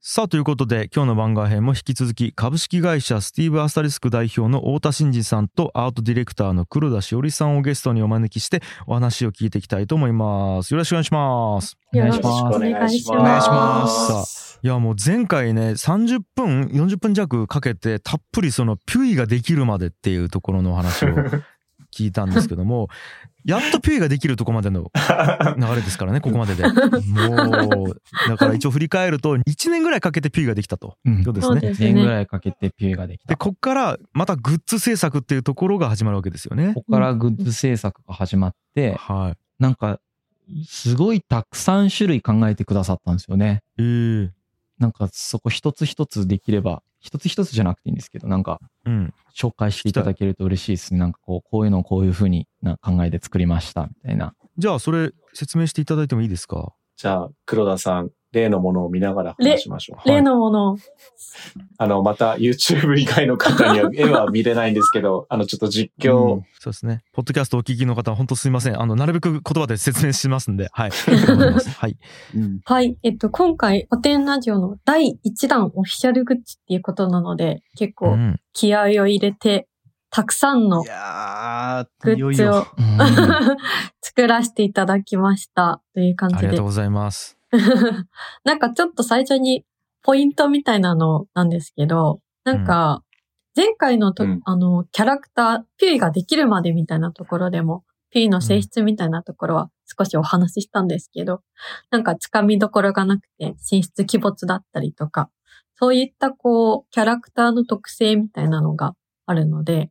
さあ、ということで、今日の番外編も引き続き、株式会社スティーブ・アスタリスク代表の太田真二さんとアートディレクターの黒田しおりさんをゲストにお招きして、お話を聞いていきたいと思います。よろしくお願いします。お願いしますよろしくお願いしますお願いします。いや、もう前回ね、30分、40分弱かけて、たっぷりそのピュイができるまでっていうところのお話を聞いたんですけども、やっとピュイができるとこまでの流れですからね、ここまでで。もう、だから一応振り返ると、1年ぐらいかけてピュイができたと。うんそうですね。そうです1年ぐね。らいかけてピュイができで、た。こっからまたグッズ制作っていうところが始まるわけですよね。ここからグッズ制作が始まって、はい。なんか、すごいたくさん種類考えてくださったんですよね。えー、なんかそこ一つ一つできれば、一つ一つじゃなくていいんですけど、なんかうん。紹介していただけると嬉しいですね。なんかこう、こういうのをこういう風にな考えて作りました、みたいな。じゃあ、それ説明していただいてもいいですか？じゃあ、黒田さん、例のものを見ながら話しましょう。例のものを。あの、また YouTube 以外の方には 絵は見れないんですけど、あの、ちょっと実況を、そうですね。ポッドキャストお聞きの方は本当すいません。あの、なるべく言葉で説明しますんで、はい。頑張りますはい。はい。えっと、今回、古典ラジオの第1弾オフィシャルグッズっていうことなので、結構うん。気合を入れて、たくさんのいやグー、いよいよ。ッズをうん 作らせていただきましたという感じでありがとう。ございます。なんかちょっと最初にポイントみたいなのなんですけど、なんか前回のと、うん。あのキャラクター、ピュイができるまでみたいなところでも、ピュイの性質みたいなところは少しお話ししたんですけど、なんかつかみどころがなくて進出鬼没だったりとか、そういったこうキャラクターの特性みたいなのがあるので、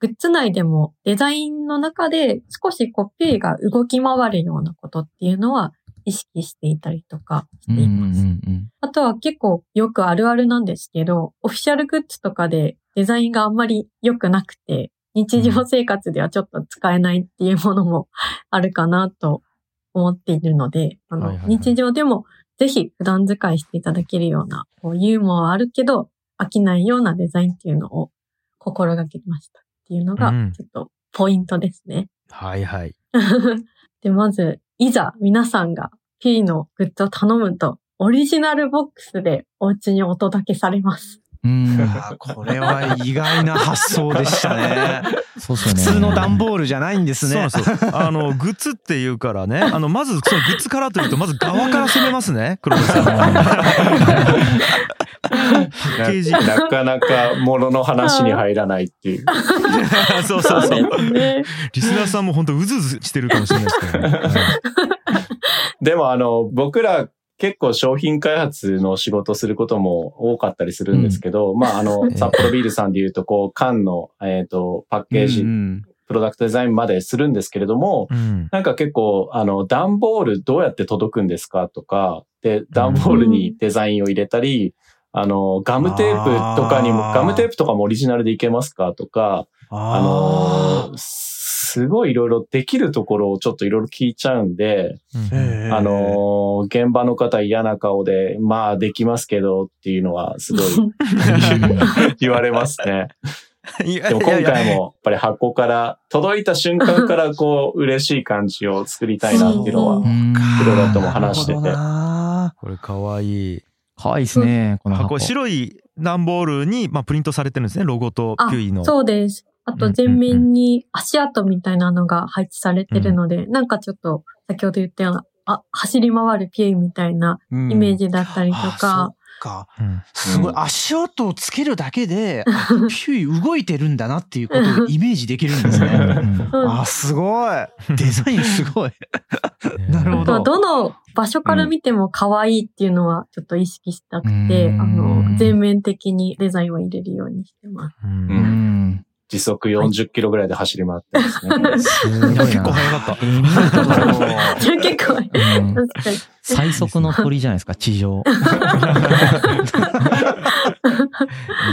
グッズ内でもデザインの中で少しこうピュイが動き回るようなことっていうのは意識していたりとかしています。うんうんうんあとは結構よくあるあるなんですけど、オフィシャルグッズとかでデザインがあんまり良くなくて、日常生活ではちょっと使えないっていうものも あるかなと思っているので、あのはいはいはい日常でもぜひ普段使いしていただけるような、こうユーモアはあるけど飽きないようなデザインっていうのを心がけましたっていうのがうんちょっとポイントですね。はいはい。で、まず、いざ皆さんが P のグッズを頼むと、オリジナルボックスでお家にお届けされます。うん。これは意外な発想でしたね。そうっすよね。普通の段ボールじゃないんですね。そうなんですよ。あの、グッズっていうからね、あの、まず、そのグッズからというと、まず側から攻めますね、黒田さん。パッケージ。な なかなか物の話に入らないっていう。そうそうそう。リスナーさんも本当うずうずしてるかもしれないですけどね。でもあの、僕ら結構商品開発の仕事することも多かったりするんですけど、まああの、ええ札幌ビールさんで言うと、こう、缶の、えっ、と、パッケージ、うんプロダクトデザインまでするんですけれども、うん。なんか結構、あの、段ボールどうやって届くんですかとか、で、段ボールにデザインを入れたり、あの、ガムテープとかにも、ガムテープとかもオリジナルでいけますかとか、あのあすごいいろいろできるところをちょっといろいろ聞いちゃうんで、あの、現場の方嫌な顔で、まあできますけどっていうのはすごい 言われますね。でも今回もやっぱり箱から、届いた瞬間からこう嬉しい感じを作りたいなっていうのはううん黒田とも話してて。これかわいい。かわいいですね、この箱。箱、白い段ボールに、まあ、プリントされてるんですね、ロゴとあピュイの。そうです。あと全面に足跡みたいなのが配置されてるので、なんかちょっと先ほど言ったような、あ、走り回るピュイみたいなうんイメージだったりとかっ、か。うんすごい。うん足音をつけるだけで、あ ピュイ動いてるんだなっていうことをイメージできるんですね。うんうんあ、すごい。デザインすごい。なるほあとはど。どの場所から見ても可愛いっていうのはちょっと意識したくて、うんあの、全面的にデザインは入れるようにしてます。うんううんん。時速40キロぐらいで走り回ってますね。すごいな。いや結構早かった結構、うん確かに。最速の鳥じゃないですか、地上。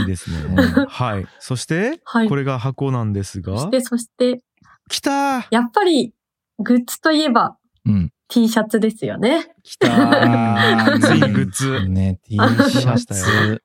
いいですね。うんはい。そして、はいこれが箱なんですがそし、て、そして、来たやっぱり、グッズといえばうん。T シャツですよね。来たあー ついにグッズ。ね、T シあャツ。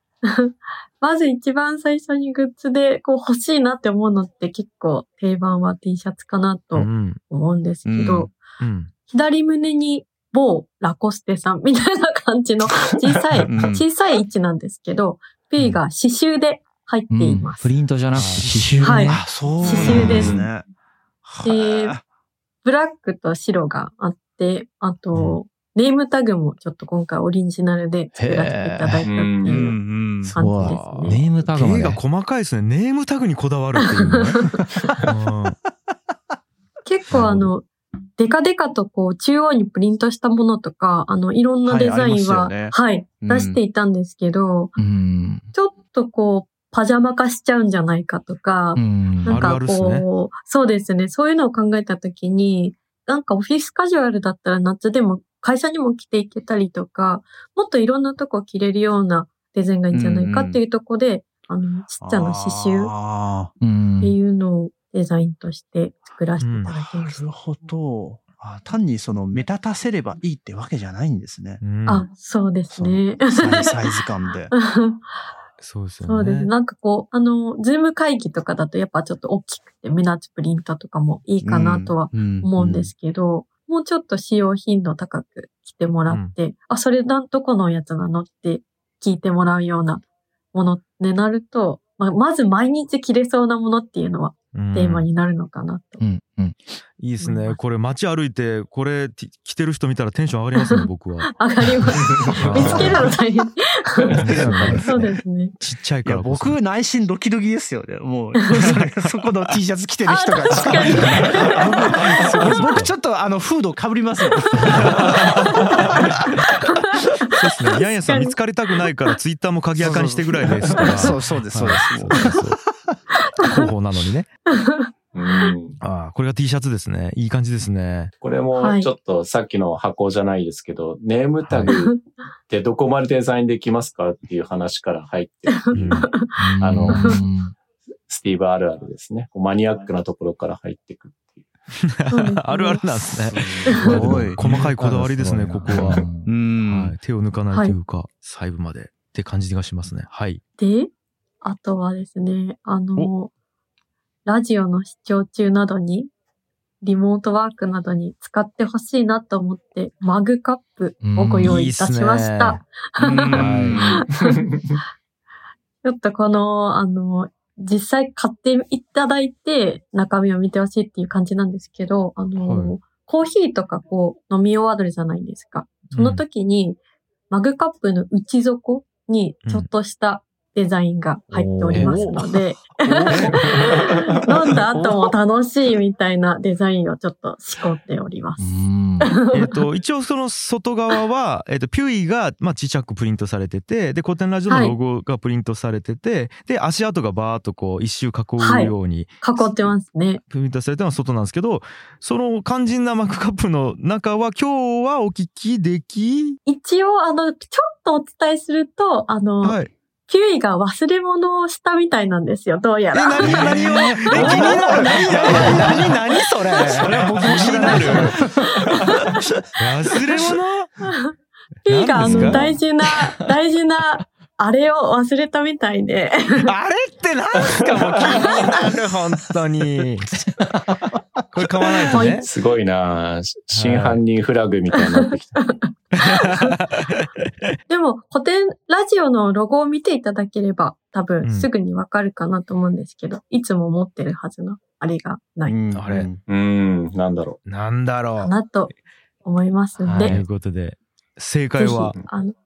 まず一番最初にグッズでこう欲しいなって思うのって結構定番は T シャツかなとうん。思うんですけど、うんうん。左胸に某ラコステさん みたいな感じの 小さい、うん小さい位置なんですけど、P が刺繍で入っています。プリントじゃなくて刺繍ね。はいあ、そうなん刺繍ですね。ではブラックと白があって、あと、ネームタグもちょっと今回オリジナルで作らせていただいたっていう。感じですネね。ームタグが。細かいですね。ネームタグにこだわるっていう 結構あの、デカデカとこう中央にプリントしたものとか、あの、いろんなデザインは、はい出していたんですけど、うん。ちょっとこう、パジャマ化しちゃうんじゃないかとか、うん。なんかあるあるっすねこう、そうですね。そういうのを考えたときに、なんかオフィスカジュアルだったら夏でも会社にも着ていけたりとか、もっといろんなとこ着れるようなデザインがいいんじゃないかっていうとこで、あの、ちっちゃな刺繍っていうのをデザインとして作らせていただきーました。なるほど。あ単にその目立たせればいいってわけじゃないんですね。うんあ、そうですね。サイズ感で。そうですよね。そうです。なんかこう、あの、ズーム会議とかだとやっぱちょっと大きくて目立つプリントとかもいいかなとは思うんですけど、もうちょっと使用頻度高く来てもらって、あ、それなんどこのやつなのって聞いてもらうようなものになると、まあ、まず毎日着れそうなものっていうのはうんテーマになるのかなと。うん。うん。いいですね。これ街歩いて、これて着てる人見たらテンション上がりますね、僕は。上がります。見つけるの大変。変そうですね。ちっちゃいから。僕内心ドキドキですよね。もう、そ そこの T シャツ着てる人が。僕僕ちょっとあの、フードかぶりますよ。そうですね。ヤンヤさん見つかりたくないから、ツイッターも鍵垢にしてぐらいですから。そうそうです、そうです。はいそうそうそう広報なのにね。うん。ああ、これが T シャツですね。いい感じですね。これもはいちょっとさっきの箱じゃないですけど、ネームタグ ってどこまでデザインできますかっていう話から入ってあのうんスティーブあるあるですね。こうマニアックなところから入っていくっていう。あるあるなんですね。すごい細かいこだわりですね、ここは。うはんい、。手を抜かないというか、細部までって感じがしますね。はい。で、あとはですね、あの、ラジオの視聴中などに、リモートワークなどに使ってほしいなと思って、マグカップをご用意いたしました。うんちょっとこの、あの、実際買っていただいて中身を見てほしいっていう感じなんですけど、あの、はいコーヒーとかこう飲み終わるじゃないですか。その時に、マグカップの内底にちょっとしたデザインが入っておりますので、飲んだ後も楽しいみたいなデザインをちょっと仕込んでおります。うん。えっと、一応その外側は、えっと、ピュイが、まあ、ちっちゃくプリントされてて、で、古典ラジオのロゴがプリントされてて、で、足跡がバーっとこう、一周囲うように囲ってますね。プリントされたのは外なんですけど、その肝心なマグカップの中は、今日はお聞きでき？一応、あの、ちょっとお伝えすると、あの、はい。キュイが忘れ物をしたみたいなんですよ、どうやえ、ら。何が何を？え、気になる。何何何それ？それ？は僕も知らない忘れ物キュイがあの、大事な、大事な、あれを忘れたみたいで。あれって何すかもう気になる、本当に。これ買わないとね。すごいな真犯人フラグみたいになってきた。でも、古典ラジオのロゴを見ていただければ、多うん分すぐにわかるかなと思うんですけど、いつも持ってるはずのあれがないかあれうん、なんだろなんだろう。なと思いますんで、ということで、正解は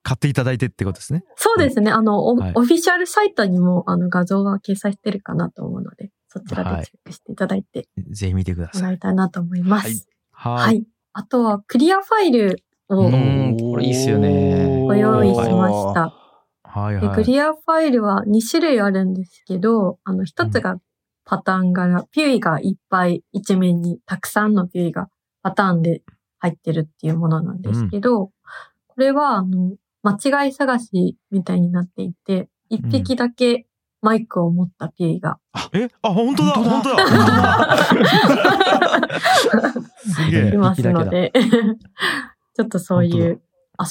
買っていただいてってことですね。そうですね。あの、オはいオフィシャルサイトにもあの画像が掲載してるかなと思うので、そちらでチェックしていただいてぜひ見てください。もらいたいなと思います。ははい。い。あとは、クリアファイルをうんこれいいっすよね。ご用意しました。で、はいはい。クリアファイルは2種類あるんですけど、あの、一つがパターン柄、ピュイがいっぱい一面にたくさんのピュイがパターンで入ってるっていうものなんですけど、これは、あの、間違い探しみたいになっていて、一匹だけマイクを持ったピュイが。え？あ、本当だ本当だ本当だ すげえ。いますの一で、ちょっとそういう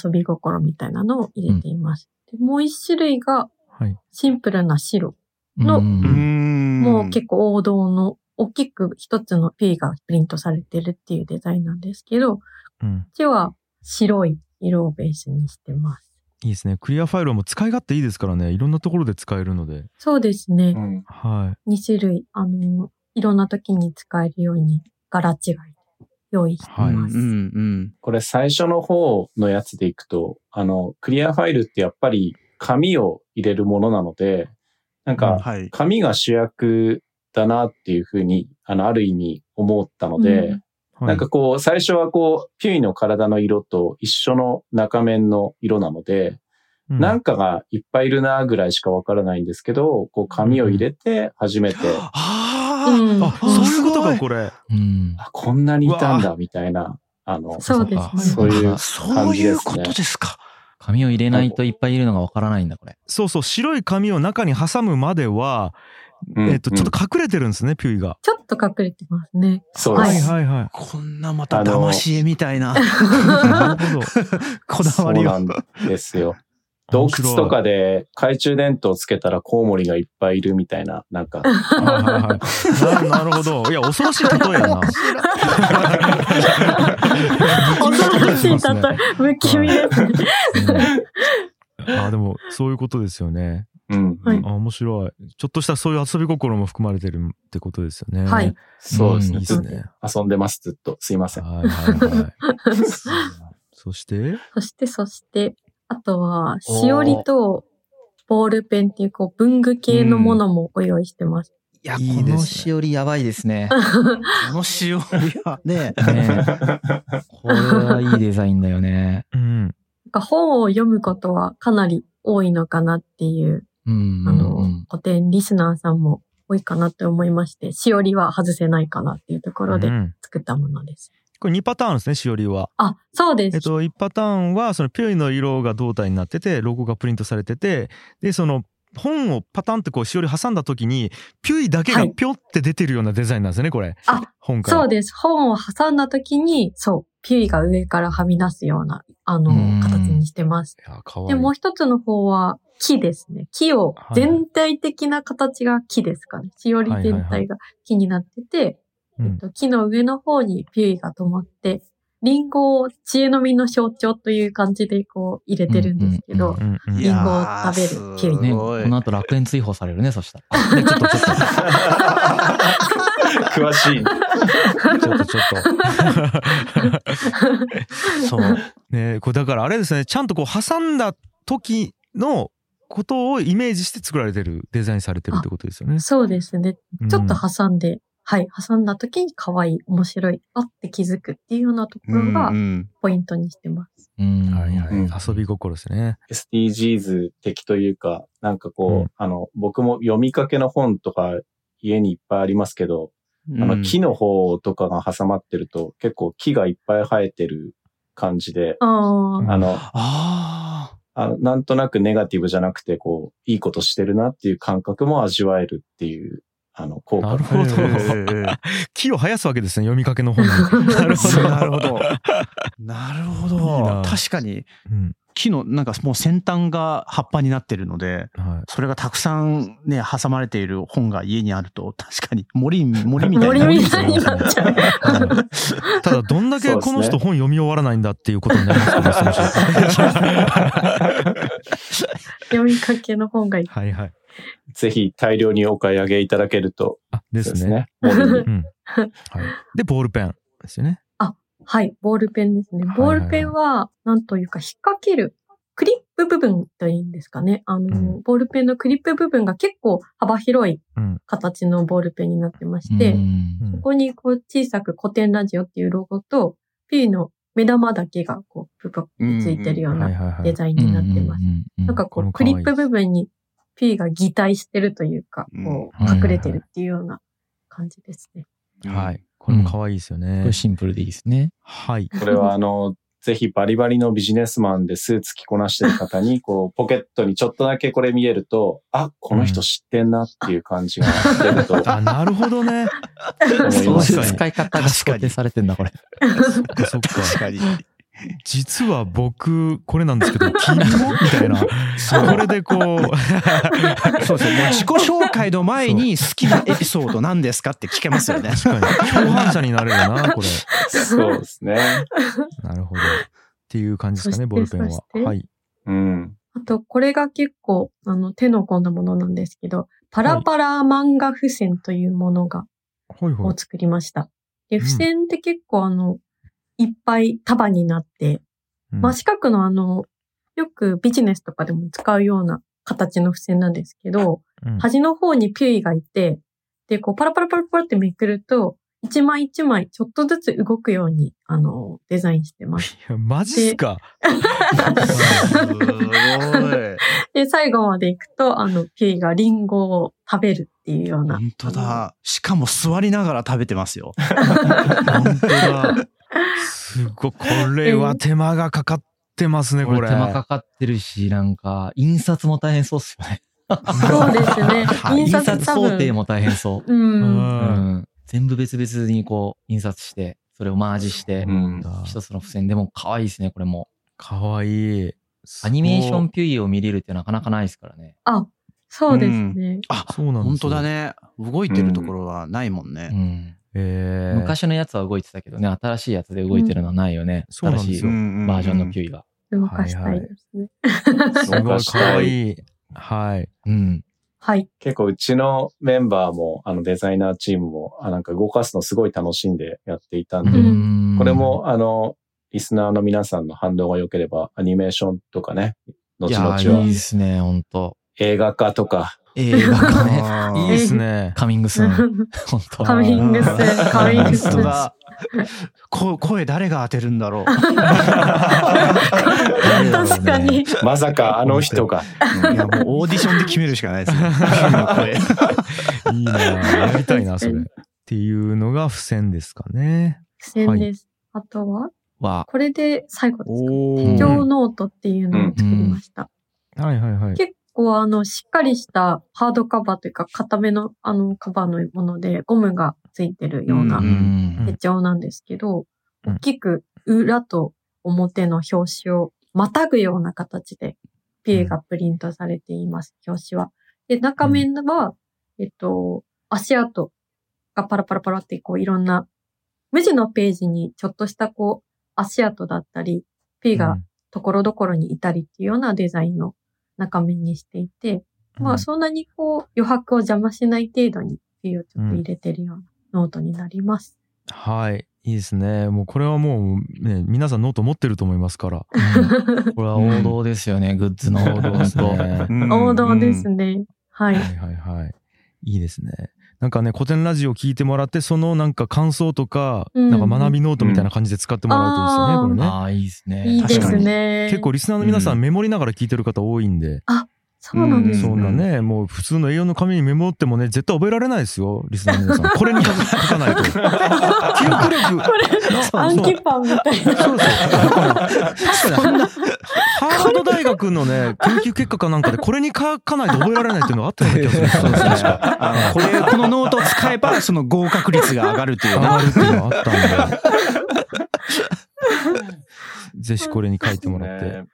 遊び心みたいなのを入れています。でもう一種類がはい。シンプルな白。のうんんもう結構王道の大きく一つの P がプリントされてるっていうデザインなんですけど、こっうん。ちは白い色をベースにしてます。いいですね。クリアファイルも使い勝手いいですからね。いろんなところで使えるので。そうですねう。ん。は2種類、あの、いろんな時に使えるように柄違いで用意してはいます。うんうん。これ最初の方のやつでいくと、あの、クリアファイルってやっぱり紙を入れるものなので、なんか、はい。紙が主役だなっていうふうに、あの、ある意味思ったので、うんい。なんかこう、最初はこう、ピュイの体の色と一緒の中面の色なので、うん、なんかがいっぱいいるなぐらいしかわからないんですけど、こう、紙を入れて初めて、あうんあ、そういうことか、これ。うん。あ、こんなにいたんだ、みたいな、あの、そうですね。そういうあ、そういうことですか。紙を入れないといっぱいいるのがわからないんだ、これ。そうそう、白い紙を中に挟むまでは、うんえっと、ちょっうんと隠れてるんですね、ピュイが。ちょっと隠れてますね。はいそうです。はいはい。こんなまた騙し絵みたいななるほど。こだわりが。そうなんですよ。洞窟とかで懐中電灯つけたらコウモリがいっぱいいるみたいな、なんか、はいはいはいななるほど。いや、恐ろしい例えやな。恐ろしい例え、不気味ですね。うんあでも、そういうことですよね。うん。はいあ面白い。ちょっとしたそういう遊び心も含まれてるってことですよね。はい。そうですね。いいですね。遊んでます、ずっと。すいません。はいはいはい。そして、そして、そして、あとは、しおりとボールペンっていう、こう、文具系のものもご用意してます。いや、いいですね。このしおりやばいですね。このしおりはね、ねこれはいいデザインだよね。うん。なんか本を読むことはかなり多いのかなっていう、うん。あの、うん古典リスナーさんも多いかなって思いまして、しおりは外せないかなっていうところでうん作ったものです。これ2パターンですね、しおりは。あ、そうです。えっと、1パターンは、そのピュイの色が胴体になってて、ロゴがプリントされてて、で、その、本をパタンってこうしおり挟んだ時に、ピュイだけがピョって出てるようなデザインなんですよね、これ。あ、本から。そうです。本を挟んだ時に、そう、ピュイが上からはみ出すような、あのうん、形にしてます。いいい。で、もう一つの方は木ですね。木を、はい全体的な形が木ですかね。しおり全体が木になってて、うんえっと、木の上の方にピュイが止まって、リンゴを知恵の実の象徴という感じでこう入れてるんですけど、リンゴを食べるキウイね、この後楽園追放されるね、そしたら。ね、ちょっとちょっと、詳しい。ちょっとちょっと。そう。ねこれだからあれですね、ちゃんとこう挟んだ時のことをイメージして作られてる、デザインされてるってことですよね。そうですね。うんちょっと挟んで、はい、挟んだ時に可愛い、面白い、あって気づくっていうようなところがうんうんポイントにしてます。うん。はいはい、うん遊び心ですね。SDGs 的というか、なんかこう、うんあの、僕も読みかけの本とか家にいっぱいありますけど、あの、うん木の方とかが挟まってると、結構木がいっぱい生えてる感じで、ああ、うん。あの、ああのなんとなくネガティブじゃなくて、こう、いいことしてるなっていう感覚も味わえるっていう、あの、効果。なるほど。木を生やすわけですね、読みかけの本に。なるほど。なるほど。なるほいいな。ど。確かに。うん木のなんかもう先端が葉っぱになってるので、はいそれがたくさんね、挟まれている本が家にあると、確かに森、森みたい森な。みたいになっちゃう。はいただ、どんだけこの人本読み終わらないんだっていうことになりますけど、その人読みかけの本がいい。はいはい。ぜひ大量にお買い上げいただけるとあ、でですすね。うん。はい。で、ボールペンですよね。はい、ボールペンですね。はいボールペンは、なんというか、引っ掛ける、クリップ部分というんですかね。あの、うんボールペンのクリップ部分が結構幅広いうん。形のボールペンになってまして、うんうんここにこう小さく古典ラジオっていうロゴと、P の目玉だけがこう、プポッとついてるような。デザインになってます。うんなんかこう、クリップ部分に P が擬態してるというか、うんこはいう隠れてるっていうような感じですね。はい。これも可愛いですよこねれ。シンプルでいいですね。はい。これはあの、ぜひバリバリのビジネスマンでスーツ着こなしてる方に、こう、ポケットにちょっとだけこれ見えると、あ、この人知ってんなっていう感じが出ると あ、なるほどね。思 いそういう使い方が想定されてんだ、これ。そっかそっか。実は僕、これなんですけど、君も？みたいな。これでこう、そうですね。もう自己紹介の前に好きなエピソード何ですかって聞けますよね。確かに共犯者になれるな、これ。そうですね。なるほど。っていう感じですかね、ボールペンははい。うん。あと、これが結構、あの、手の込んだものなんですけど、パラパラ漫画付箋というものが、ほいほいを。作りました。で、うん付箋って結構あの、いっぱい束になって、うんまあ、四角のあの、よくビジネスとかでも使うような形の付箋なんですけど、うん端の方にピュイがいて、で、こうパラパラパラパラってめくると、一枚一枚ちょっとずつ動くように、あの、デザインしてます。いやマジっすか？すごい。で、最後まで行くと、あの、ピュイがリンゴを食べるっていうような。本当だ。しかも座りながら食べてますよ。本当だ。すごい。これは手間がかかってますね、これ。これ手間かかってるし、なんか、印刷も大変そうっすよね。そうですね。印 印刷。想定も大変そう。う。うん。うんん。全部別々にこう、印刷して、それをマージしてう、ん。一つの付箋でも可愛いですね、これも。かわいい。アニメーションピュイを見れるってなかなかないですからね。あ、そうですね。あ、そうなんですよ本当だ。ね。動いてるところはないもんうね。ん。えー、昔のやつは動いてたけどね、新しいやつで動いてるのはないよね。そうなん新しいバージョンのピュイが。動かしたいですね。すごいかわいい。はい。うん。はい。結構うちのメンバーも、あのデザイナーチームも、あなんか動かすのすごい楽しんでやっていたんで、うんこれも、あの、リスナーの皆さんの反応が良ければ、アニメーションとかね、後々いや、いいはですね、ほんと。映画化とか、映画がね、いいですね。カミングスーン。ほんと。カミングスーン、カミングスーン。本当だ。こ声誰が当てるんだろう。確かに。まさかあの人が、いや、もうオーディションで決めるしかないですね。いいなやりたいな、それ。っていうのが付箋ですかね。付箋です。あとは、は、これで最後ですか？お手帳ノートっていうのを作りました。はいはいはい。結構あの、しっかりしたハードカバーというか、固めのあのカバーのもので、ゴムがついてるような手帳なんですけど、うん。大きく裏と表の表紙をまたぐような形で、ピエがプリントされています、表紙は。で、中面は、えっと、足跡がパラパラパラってこういろんな、無地のページにちょっとしたこう、足跡だったり、ピがところどころにいたりっていうようなデザインの中面にしていて、まあそんなにこう余白を邪魔しない程度にピをちょっと入れてるようなノートになります。はい。いいですね。もうこれはもうね、皆さんノート持ってると思いますから。うん これは王道ですよね、グッズの王道ですと。ね。王道ですね。はい。はいはいはい。いいですね。なんかね、 COTEN RADIO 聞いてもらって、そのなんか感想とか、うんなんか学びノートみたいな感じで使ってもらうといいですよね、うんこれね。ああ、いいですね。いいです確かにね。結構リスナーの皆さんメモりながら聞いてる方多いんで、そうなんですそんなね、もう普通の A4 の紙にメモってもね、絶対覚えられないですよ、リスナーの皆さん。これに書かないと。記憶力。これ、暗記パンみたいな。そうそう。そんな、ハーバード大学のね、研究結果かなんかで、これに書かないと覚えられないっていうのがあったような気がする。そうそう確か。あのこれ、このノートを使えば、その合格率が上がるっていうね。上がるっていうのがあったんで。ぜひこれに書いてもらって。ね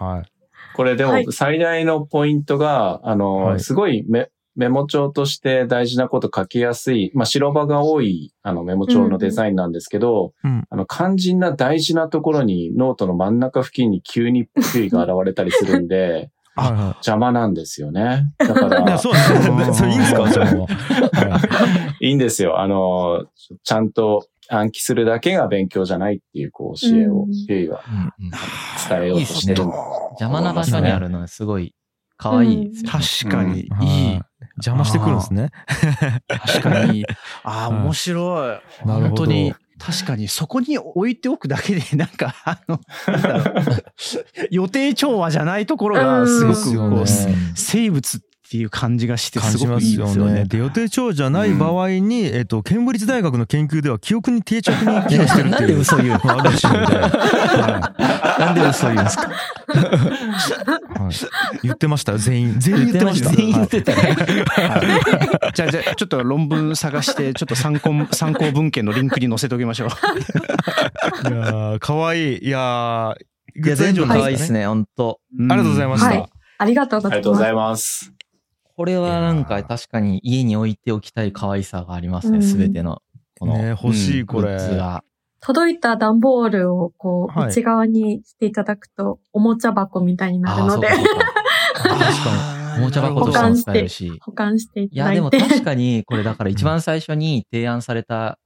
はい。これでもはい最大のポイントが、あの、はいすごいメメモ帳として大事なこと書きやすい、まあ、白場が多いあのメモ帳のデザインなんですけど、うんあの肝心な大事なところにノートの真ん中付近に急にピュイが現れたりするんで、はいは邪魔なんですよね。だかい。いや、ら、そうなんですね。それいいんですか？いいんですよ。あの、ちゃんと暗記するだけが勉強じゃないっていうこう教えをうん。ピュイは。うんうん。伝えようとして。る。邪魔な場所にあるのはすごい可愛いですよね。確かに、はいい。い。邪魔してくるんですね。確かに。ああ、はい面白い。なるほど。本当に、確かに、そこに置いておくだけで、なんか、あの、予定調和じゃないところが、すごうんくこう、生物っていう感じがして、感すごくいいじますよね。ですよね。で、予定調じゃない場合に、えっと、ケンブリッジ大学の研究では記憶に定着に寄与してるっていう。なんで嘘言うの？なんで嘘言うんですか？い。はい。言ってましたよ、全員。全員言ってました？全員言ってたじゃあ、じゃあ、ちょっと論文探して、ちょっと参考、参考文献のリンクに載せておきましょう。いやー、かわいい。いやー、いや、全部可愛いですね、ほんと。ありがとうございました。はいありがとうございます。これはなんか確かに家に置いておきたい可愛さがありますね、うんすべての。このね、欲しい、これ。届いた段ボールをこう、はい内側にしていただくと、おもちゃ箱みたいになるのであー、そうかそうか 確かに。おもちゃ箱とかも使えるし。保管していいや、でもただいて。確かに、これだから一番最初に提案された、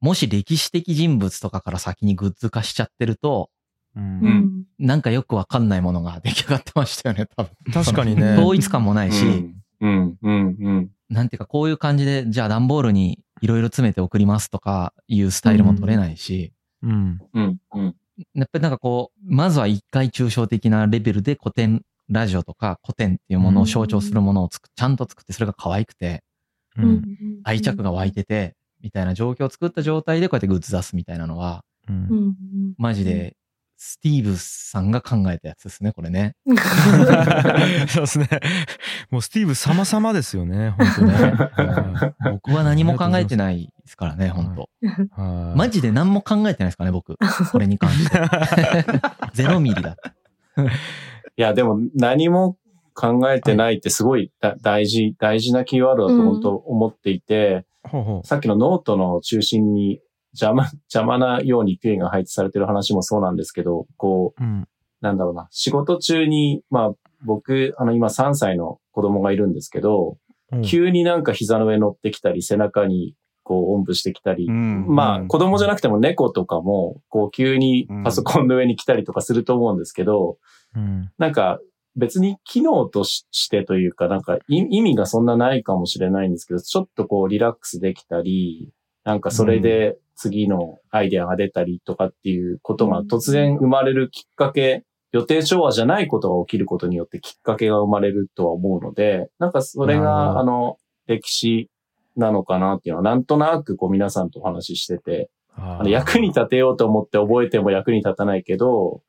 もし歴史的人物とかから先にグッズ化しちゃってると、ううんん。なんかよくわかんないものが出来上がってましたよね、多分。確かにね。統一感もないし、うん、うん、うん。なんていうかこういう感じで、じゃあ段ボールにいろいろ詰めて送りますとかいうスタイルも取れないし、うん。うん、うん。やっぱりなんかこう、まずは一回抽象的なレベルで古典ラジオとか古典っていうものを象徴するものをつく、ちゃんと作ってそれが可愛くて、う。うんん愛着が湧いてて、みたいな状況を作った状態でこうやってグッズ出すみたいなのは、う。うんんマジで、スティーブさんが考えたやつですね、これね。う んそうですね。もうスティーブ様々ですよね、本当ね。は い僕は何も考えてないですからね、本当はいマジで何も考えてないですかね、僕。これに関して。ゼロミリだった。いや、でも何も考えてないってすごいだ大事、大事なキーワードだと本当思っていて、ほうほさっきのノートの中心に邪魔、邪魔なようにピュイが配置されてる話もそうなんですけど、こう、う。うん。なんだろうな、仕事中に、まあ僕、あの今3歳の子供がいるんですけど、うん急になんか膝の上乗ってきたり、背中にこうおんぶしてきたり、うんまあ子供じゃなくても猫とかも、こう急にパソコンの上に来たりとかすると思うんですけど、うん。なんか別に機能とししてというか、なんか意意味がそんなないかもしれないんですけど、ちょっとこうリラックスできたり、なんかそれで次のアイデアが出たりとかっていうことが突然生まれるきっかけ、予定調和じゃないことが起きることによってきっかけが生まれるとは思うので、なんかそれがどあの歴史なのかなっていうのはなんとなくこう皆さんとお話ししてて、ああの役に立てようと思って覚えても役に立たないけど、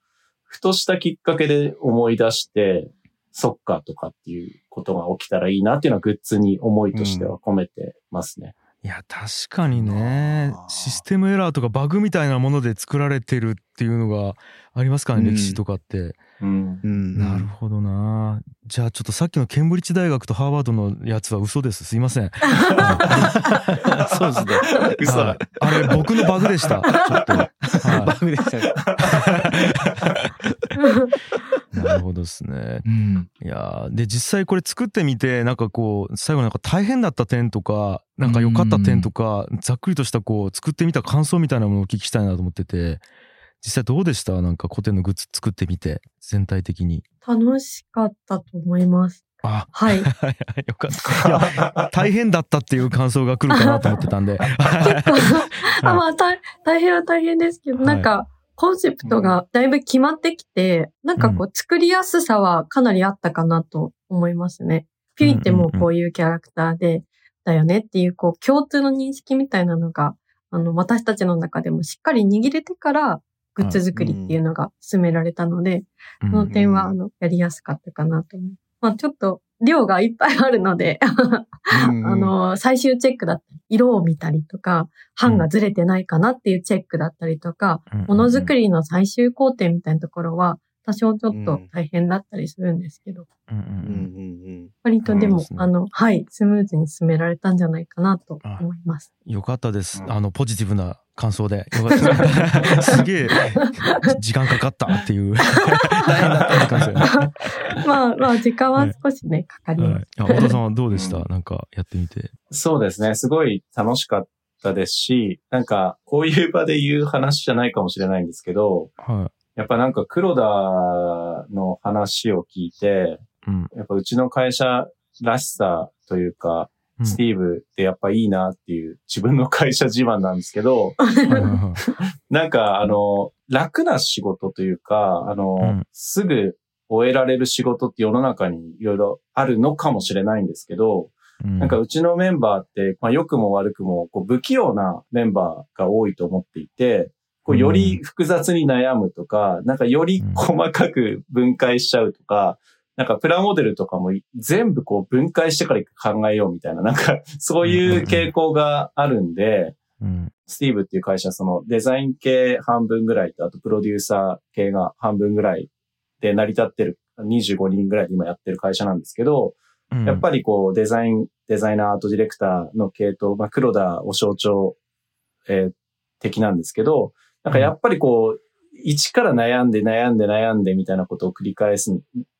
ふとしたきっかけで思い出して、そっかとかっていうことが起きたらいいなっていうのはグッズに思いとしては込めてますね。いや、確かにねシステムエラーとかバグみたいなもので作られてるっていうのがありますからね、うん歴史とかって。うん。うんなるほどな。じゃあちょっとさっきのケンブリッジ大学とハーバードのやつは嘘です。すいません。そうですね。嘘はいあれ僕のバグでした。ちょっと。バはグでした なるほどですね。うん。いやーで実際これ作ってみてなんかこう最後なんか大変だった点とかなんか良かった点とかざっくりとしたこう作ってみた感想みたいなものをお聞きしたいなと思ってて実際どうでした？なんか古典のグッズ作ってみて全体的に。楽しかったと思います。あはい。よかった。大変だったっていう感想が来るかなと思ってたんで。あまあ、大大変は大変ですけど、はいなんか、コンセプトがだいぶ決まってきて、なんかこう、作りやすさはかなりあったかなと思いますね。ピュイってもうこういうキャラクターで、だよねっていう、こう、共通の認識みたいなのが、あの、私たちの中でもしっかり握れてから、グッズ作りっていうのが進められたので、その点は、あの、やりやすかったかなと思います。まあ、ちょっと、量がいっぱいあるので、あの、最終チェックだったり、色を見たりとか、版がずれてないかなっていうチェックだったりとか、ものづくり。りの最終工程みたいなところは、多少ちょっと大変だったりするんですけど、うんうんうんうん割とでも、そうですねあの、はい、スムーズに進められたんじゃないかなと思います。うんよかったです。うんあのポジティブな感想で。よかった。すげえ 時間かかったっていう大変だったって感。まあまあ、時間は少しね、かかります。はい、あ太田さんはどうでした、うんなんかやってみて。そうですね。すごい楽しかったですし、なんかこういう場で言う話じゃないかもしれないんですけど、はやっぱなんか黒田の話を聞いて、い。うん。やっぱうちの会社らしさというか、うんスティーブってやっぱいいなっていう自分の会社自慢なんですけど、なんかあの、楽な仕事というか、あの、うん。すぐ終えられる仕事って世の中にいろいろあるのかもしれないんですけど、うん。なんかうちのメンバーって、まあ良くも悪くもこう不器用なメンバーが多いと思っていて、こうより複雑に悩むとか、なんかより細かく分解しちゃうとか、なんかプラモデルとかも全部こう分解してから考えようみたいな、なんか そういう傾向があるんで、うん。スティーブっていう会社、そのデザイン系半分ぐらいと、あとプロデューサー系が半分ぐらいで成り立ってる、25人ぐらいで今やってる会社なんですけど、うん。やっぱりこうデザイン、デザイナー、アートディレクターの系統、まあ黒田を象徴、えー的なんですけど、なんかやっぱりこう、一から悩んで悩んで悩んでみたいなことを繰り返す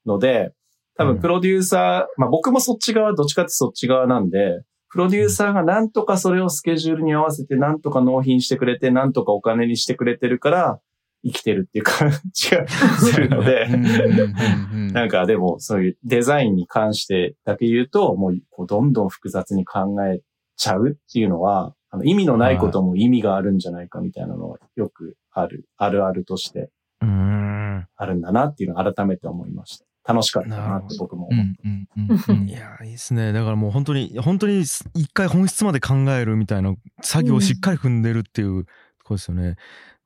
ので、多分プロデューサー、まあ僕もそっち側、どっちかってそっち側なんで、プロデューサーがなんとかそれをスケジュールに合わせて、なんとか納品してくれて、なんとかお金にしてくれてるから、生きてるっていう感じがするので、なんかでもそういうデザインに関してだけ言うと、もうどんどん複雑に考えちゃうっていうのは、あの意味のないことも意味があるんじゃないかみたいなのはよくある、あるあるとして。あるんだなっていうのを改めて思いました。楽しかったなって僕も思う。うんうんうんうんいや、いいですね。だからもう本当に、本当に一回本質まで考えるみたいな作業をしっかり踏んでるっていうところですよね。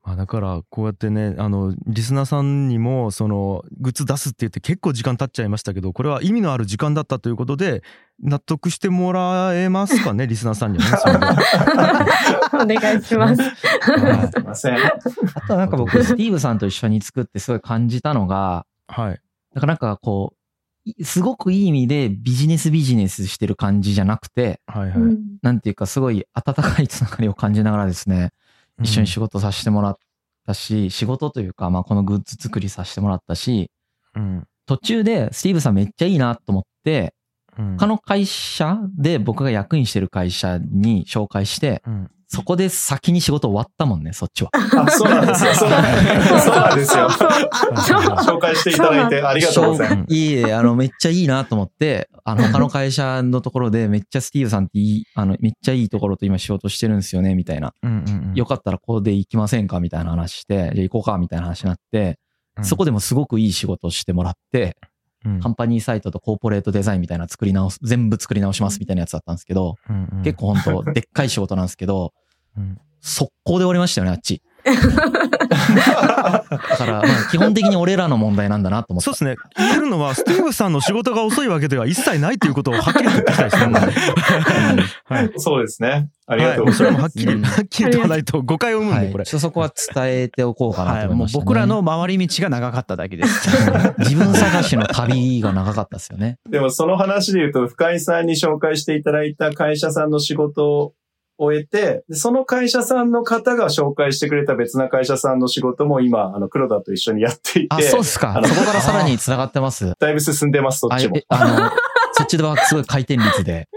まあだからこうやってね、あの、リスナーさんにもそのグッズ出すって言って結構時間経っちゃいましたけど、これは意味のある時間だったということで、納得してもらえますかね、リスナーさんにはね。お願いします。はいすいません。あとはなんか僕、スティーブさんと一緒に作ってすごい感じたのが、はい。だからなんかこう、いすごくいい意味でビジネスビジネスしてる感じじゃなくて、はいはい。うんなんていうかすごい温かいつながりを感じながらですね、一緒に仕事させてもらったし、仕事というか、まあこのグッズ作りさせてもらったし、うん。途中でスティーブさんめっちゃいいなと思って、うん。他の会社で僕が役員してる会社に紹介して、うん。そこで先に仕事終わったもんね、そっちは。あ、そうなんですよ。そ うそうなんですよ。紹介していただいてありがとうございます。いいえ、あの、めっちゃいいなと思って、あの、他の会社のところでめっちゃスティーブさんっていい、あの、めっちゃいいところと今仕事してるんですよね、みたいな。うんうんうん。よかったらここで行きませんか？みたいな話して、じゃあ行こうかみたいな話になって、うんそこでもすごくいい仕事をしてもらって、うんカンパニーサイトとコーポレートデザインみたいな作り直す、全部作り直しますみたいなやつだったんですけど、うんうん結構本当でっかい仕事なんですけど、うん速攻で終わりましたよね、あっち。だから、まあ、基本的に俺らの問題なんだなと思ってそうですね。言えるのは、スティーブさんの仕事が遅いわけでは一切ないということをはっきりと言ってきたいですね。はい。そうですね。ありがはい、とうございます。もうそれもはっきり、うんはっきりとはないと誤解を生むんで、はい、これちょっ。とそこは伝えておこうかなはい、と思いました、ねもう僕らの回り道が長かっただけです。自分探しの旅が長かったですよね。でもその話で言うと、深井さんに紹介していただいた会社さんの仕事を終えて、でその会社さんの方が紹介してくれた別な会社さんの仕事も今、あの、黒田と一緒にやっていて、あ、そうですかそこからさらに繋がってます。だいぶ進んでます、そっあちもえ。あの、そっちではすごい回転率で。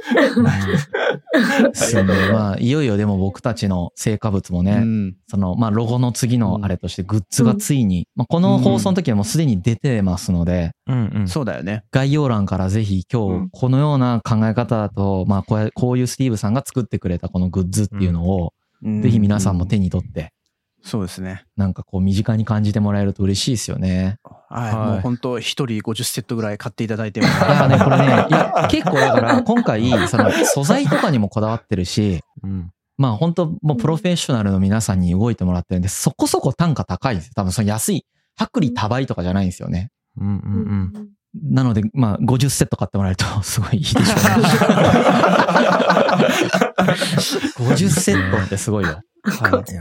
進んで、まあ、いよいよでも僕たちの成果物もね、うんその、まあ、ロゴの次のあれとしてグッズがついに、まあ、この放送の時はもうすでに出てますので、うんうん。そうだよね。概要欄からぜひ今日このような考え方だと、まあこうやこういうスティーブさんが作ってくれたこのグッズっていうのを、ぜひ皆さんも手に取って、そうですね。なんかこう身近に感じてもらえると嬉しいですよね。はい。はいもう本当一人50セットぐらい買っていただいても。だからね、これね、いや、結構だから今回、その素材とかにもこだわってるし、うんまあ本当もうプロフェッショナルの皆さんに動いてもらってるんで、そこそこ単価高いんですよ。多分その安い、薄利多売とかじゃないんですよね。うんうんうん。なので、まあ50セット買ってもらえるとすごいいいでしょうね。50セットってすごいよ。はいい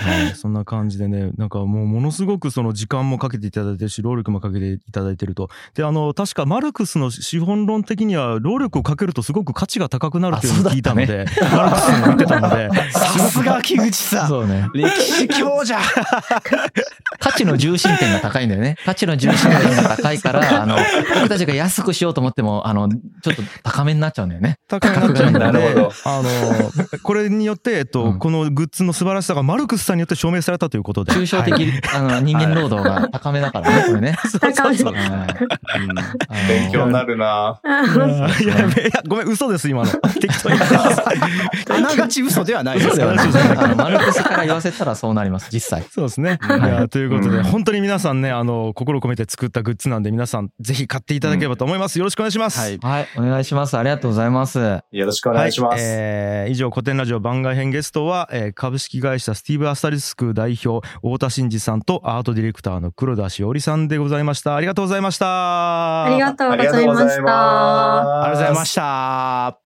はい、そんな感じでね、なんかもうものすごくその時間もかけていただいてるし、労力もかけていただいてると。で、あの、確かマルクスの資本論的には、労力をかけるとすごく価値が高くなるっていうのを聞いたので、マルクスも言ってたので、さすが木口さん。そうね。歴史強者。価値の重心点が高いんだよね。価値の重心点が高いから、あの、僕たちが安くしようと思っても、あの、ちょっと高めになっちゃうんだよね。高くなっちゃうので、なるほどあの、これによって、えっと、うんこのグッズの素晴らしさがマルクスさんによって証明されたということで。抽象的、はいあの、人間労働が高めだからね、これね。高めそうはいあの勉強になるないやごめん、嘘です、今の。適当に。あながち嘘ではないですよねね。あの、マルクスから言わせたらそうなります、実際。そうですね。いやということで、本当に皆さんね、あの、心込めて作ったグッズなんで、皆さん、ぜひ買っていただければと思います。よろしくお願いします。はい。はい、お願いします。ありがとうございます。よろしくお願いします。はいえー以上、古典ラジオ番外編ゲストは、えー株式会社スティーブ・アスタリスク代表、太田真二さんとアートディレクターの黒田しおりさんでございました。ありがとうございました。ありがとうございました。ありがとうございますありがとうございました。